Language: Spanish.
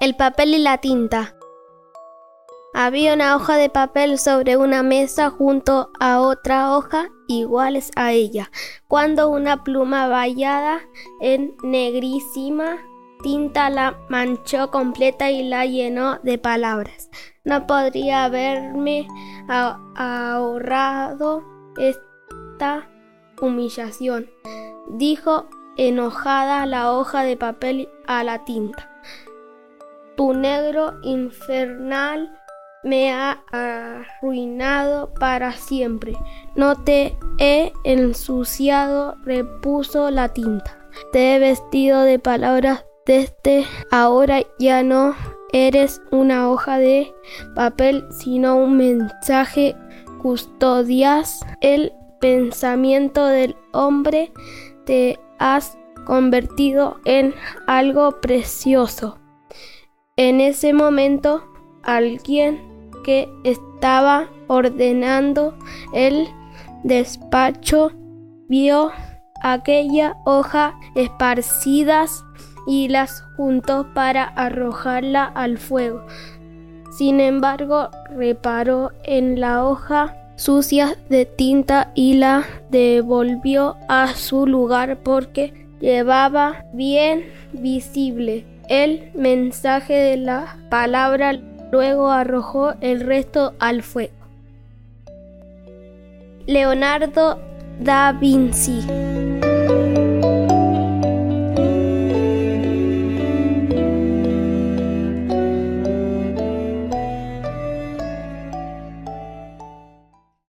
El papel y la tinta. Había una hoja de papel sobre una mesa junto a otra hoja iguales a ella, cuando una pluma vallada en negrísima tinta la manchó completa y la llenó de palabras. No podría haberme ahorrado esta humillación, dijo enojada la hoja de papel a la tinta. Tu negro infernal me ha arruinado para siempre. No te he ensuciado, repuso la tinta. Te he vestido de palabras desde ahora ya no eres una hoja de papel, sino un mensaje. Custodias el pensamiento del hombre, te has convertido en algo precioso. En ese momento, alguien que estaba ordenando el despacho vio aquella hoja esparcidas y las juntó para arrojarla al fuego. Sin embargo, reparó en la hoja sucia de tinta y la devolvió a su lugar porque llevaba bien visible el mensaje de la palabra, luego arrojó el resto al fuego. Leonardo da Vinci